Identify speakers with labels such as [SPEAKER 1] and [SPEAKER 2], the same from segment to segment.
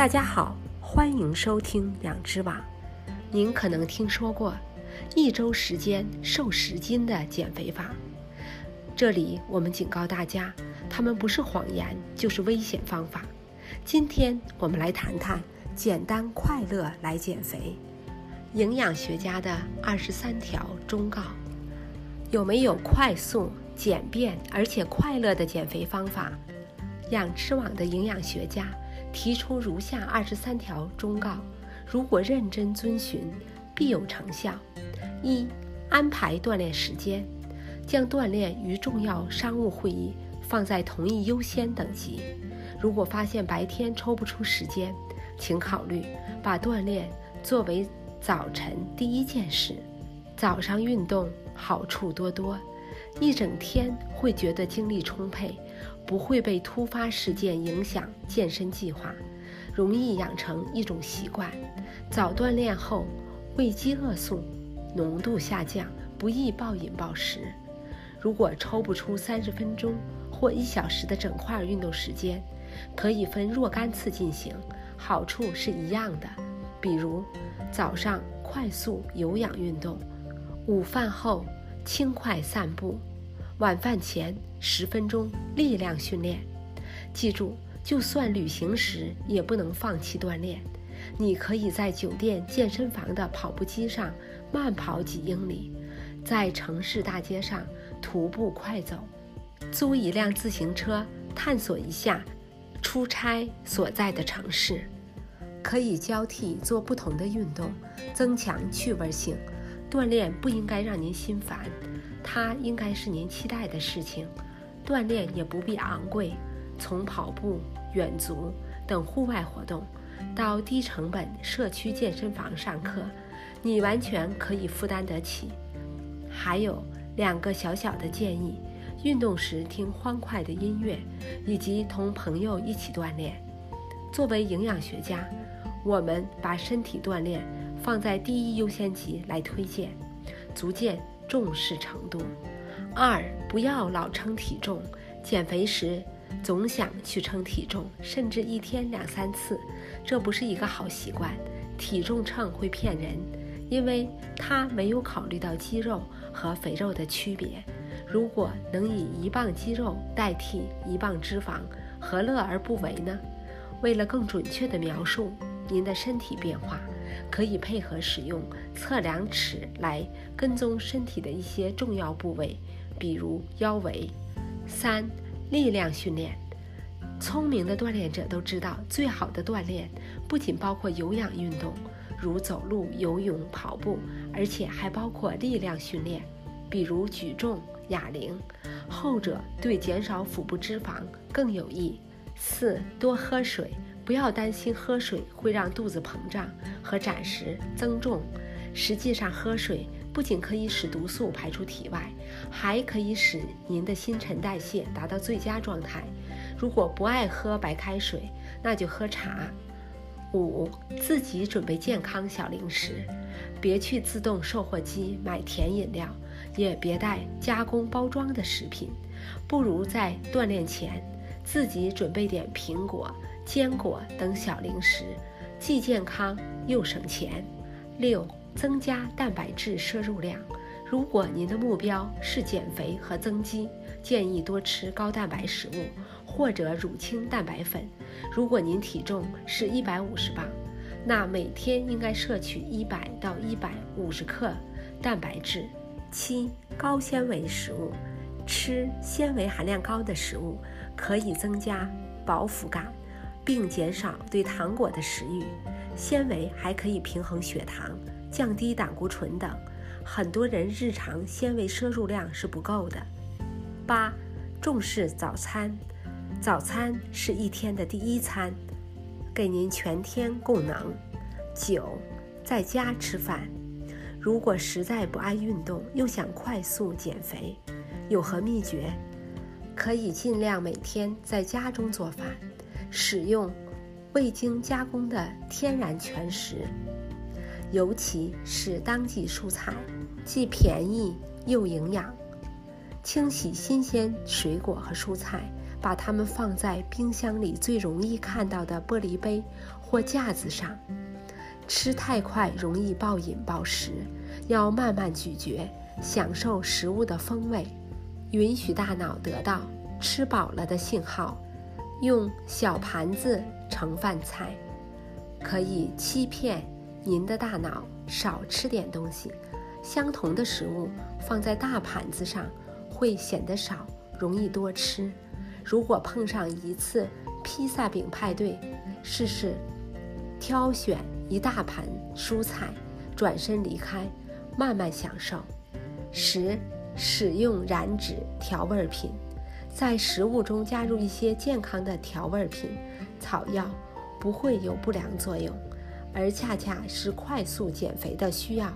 [SPEAKER 1] 大家好，欢迎收听两只网。您可能听说过一周时间瘦十斤的减肥法，这里我们警告大家，它们不是谎言，就是危险方法。今天我们来谈谈简单快乐来减肥。营养学家的二十三条忠告，有没有快速、简便而且快乐的减肥方法？养吃网的营养学家提出如下二十三条忠告，如果认真遵循，必有成效。一、安排锻炼时间，将锻炼与重要商务会议放在同一优先等级。如果发现白天抽不出时间，请考虑把锻炼作为。早晨第一件事，早上运动好处多多，一整天会觉得精力充沛，不会被突发事件影响健身计划，容易养成一种习惯。早锻炼后，胃饥饿素浓度下降，不易暴饮暴食。如果抽不出三十分钟或一小时的整块运动时间，可以分若干次进行，好处是一样的。比如，早上快速有氧运动，午饭后轻快散步，晚饭前十分钟力量训练。记住，就算旅行时也不能放弃锻炼。你可以在酒店健身房的跑步机上慢跑几英里，在城市大街上徒步快走，租一辆自行车探索一下出差所在的城市。可以交替做不同的运动，增强趣味性。锻炼不应该让您心烦，它应该是您期待的事情。锻炼也不必昂贵，从跑步、远足等户外活动，到低成本社区健身房上课，你完全可以负担得起。还有两个小小的建议：运动时听欢快的音乐，以及同朋友一起锻炼。作为营养学家。我们把身体锻炼放在第一优先级来推荐，足见重视程度。二，不要老称体重，减肥时总想去称体重，甚至一天两三次，这不是一个好习惯。体重秤会骗人，因为它没有考虑到肌肉和肥肉的区别。如果能以一磅肌肉代替一磅脂肪，何乐而不为呢？为了更准确的描述。您的身体变化可以配合使用测量尺来跟踪身体的一些重要部位，比如腰围。三、力量训练。聪明的锻炼者都知道，最好的锻炼不仅包括有氧运动，如走路、游泳、跑步，而且还包括力量训练，比如举重、哑铃。后者对减少腹部脂肪更有益。四、多喝水。不要担心喝水会让肚子膨胀和暂时增重，实际上喝水不仅可以使毒素排出体外，还可以使您的新陈代谢达到最佳状态。如果不爱喝白开水，那就喝茶。五、自己准备健康小零食，别去自动售货机买甜饮料，也别带加工包装的食品，不如在锻炼前自己准备点苹果。坚果等小零食，既健康又省钱。六、增加蛋白质摄入量。如果您的目标是减肥和增肌，建议多吃高蛋白食物或者乳清蛋白粉。如果您体重是一百五十磅，那每天应该摄取一百到一百五十克蛋白质。七、高纤维食物。吃纤维含量高的食物可以增加饱腹感。并减少对糖果的食欲，纤维还可以平衡血糖、降低胆固醇等。很多人日常纤维摄入量是不够的。八、重视早餐，早餐是一天的第一餐，给您全天供能。九、在家吃饭，如果实在不爱运动，又想快速减肥，有何秘诀？可以尽量每天在家中做饭。使用未经加工的天然全食，尤其是当季蔬菜，既便宜又营养。清洗新鲜水果和蔬菜，把它们放在冰箱里最容易看到的玻璃杯或架子上。吃太快容易暴饮暴食，要慢慢咀嚼，享受食物的风味，允许大脑得到吃饱了的信号。用小盘子盛饭菜，可以欺骗您的大脑少吃点东西。相同的食物放在大盘子上，会显得少，容易多吃。如果碰上一次披萨饼派对，试试挑选一大盘蔬菜，转身离开，慢慢享受。十、使用燃脂调味品，在食物中加入一些健康的调味品，草药不会有不良作用，而恰恰是快速减肥的需要。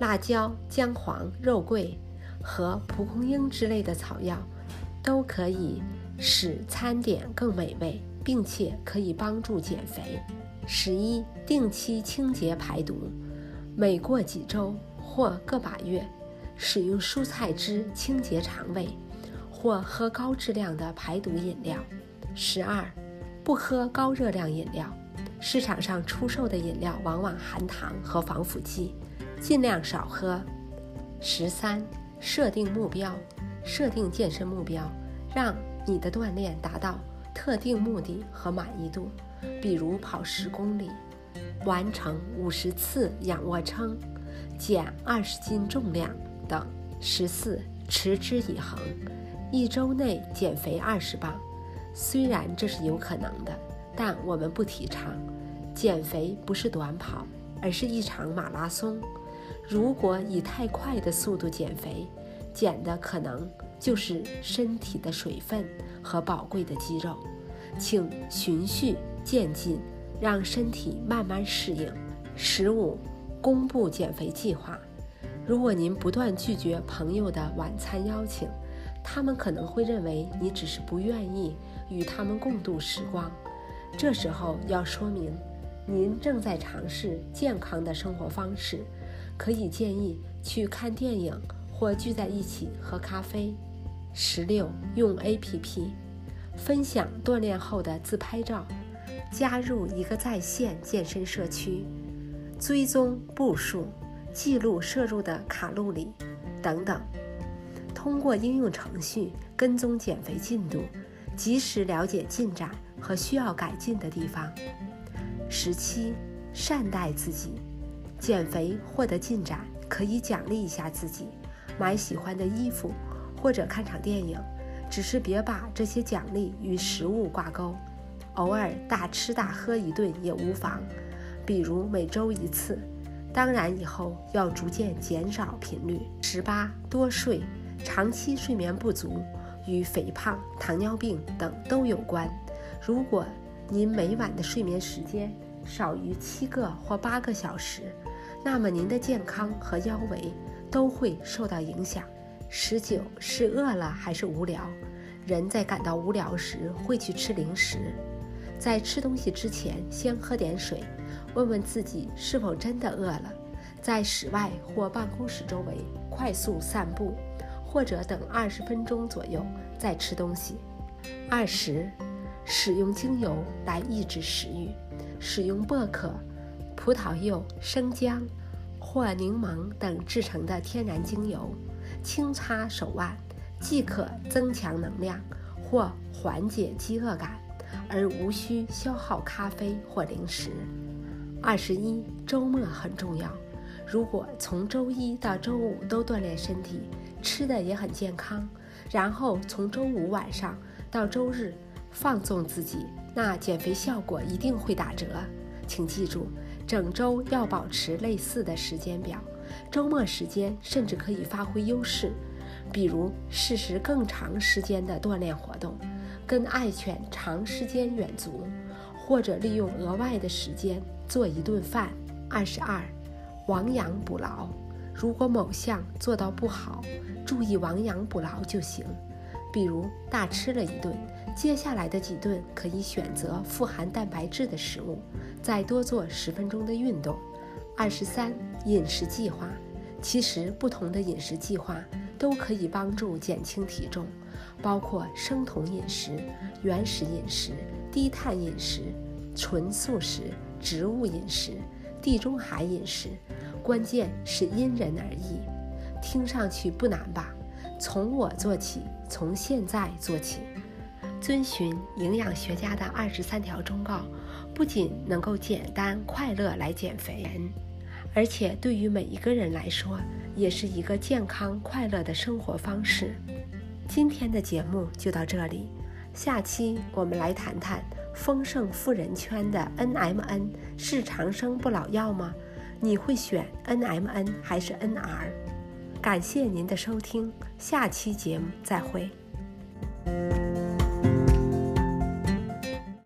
[SPEAKER 1] 辣椒、姜黄、肉桂和蒲公英之类的草药，都可以使餐点更美味，并且可以帮助减肥。十一、定期清洁排毒，每过几周或个把月，使用蔬菜汁清洁肠胃，或喝高质量的排毒饮料。十二、不喝高热量饮料，市场上出售的饮料往往含糖和防腐剂。尽量少喝。十三，设定目标，设定健身目标，让你的锻炼达到特定目的和满意度，比如跑十公里，完成五十次仰卧撑，减二十斤重量等。十四，持之以恒，一周内减肥二十磅。虽然这是有可能的，但我们不提倡。减肥不是短跑，而是一场马拉松。如果以太快的速度减肥，减的可能就是身体的水分和宝贵的肌肉。请循序渐进，让身体慢慢适应。十五，公布减肥计划。如果您不断拒绝朋友的晚餐邀请，他们可能会认为你只是不愿意与他们共度时光。这时候要说明，您正在尝试健康的生活方式。可以建议去看电影或聚在一起喝咖啡。十六，用 APP 分享锻炼后的自拍照，加入一个在线健身社区，追踪步数，记录摄入的卡路里等等。通过应用程序跟踪减肥进度，及时了解进展和需要改进的地方。十七，善待自己。减肥获得进展，可以奖励一下自己，买喜欢的衣服或者看场电影。只是别把这些奖励与食物挂钩，偶尔大吃大喝一顿也无妨，比如每周一次。当然，以后要逐渐减少频率。十八，多睡，长期睡眠不足与肥胖、糖尿病等都有关。如果您每晚的睡眠时间少于七个或八个小时，那么您的健康和腰围都会受到影响。十九是饿了还是无聊？人在感到无聊时会去吃零食，在吃东西之前先喝点水，问问自己是否真的饿了。在室外或办公室周围快速散步，或者等二十分钟左右再吃东西。二十，使用精油来抑制食欲，使用薄荷。葡萄柚、生姜或柠檬等制成的天然精油，轻擦手腕，即可增强能量或缓解饥饿感，而无需消耗咖啡或零食。二十一，周末很重要。如果从周一到周五都锻炼身体，吃的也很健康，然后从周五晚上到周日放纵自己，那减肥效果一定会打折。请记住。整周要保持类似的时间表，周末时间甚至可以发挥优势，比如试试更长时间的锻炼活动，跟爱犬长时间远足，或者利用额外的时间做一顿饭。二十二，亡羊补牢。如果某项做到不好，注意亡羊补牢就行。比如大吃了一顿，接下来的几顿可以选择富含蛋白质的食物，再多做十分钟的运动。二十三，饮食计划。其实不同的饮食计划都可以帮助减轻体重，包括生酮饮食、原始饮食、低碳饮食、纯素食、植物饮食、地中海饮食。关键是因人而异。听上去不难吧？从我做起，从现在做起，遵循营养学家的二十三条忠告，不仅能够简单快乐来减肥，而且对于每一个人来说，也是一个健康快乐的生活方式。今天的节目就到这里，下期我们来谈谈丰盛富人圈的 NMN 是长生不老药吗？你会选 NMN 还是 NR？感谢您的收听，下期节目再会。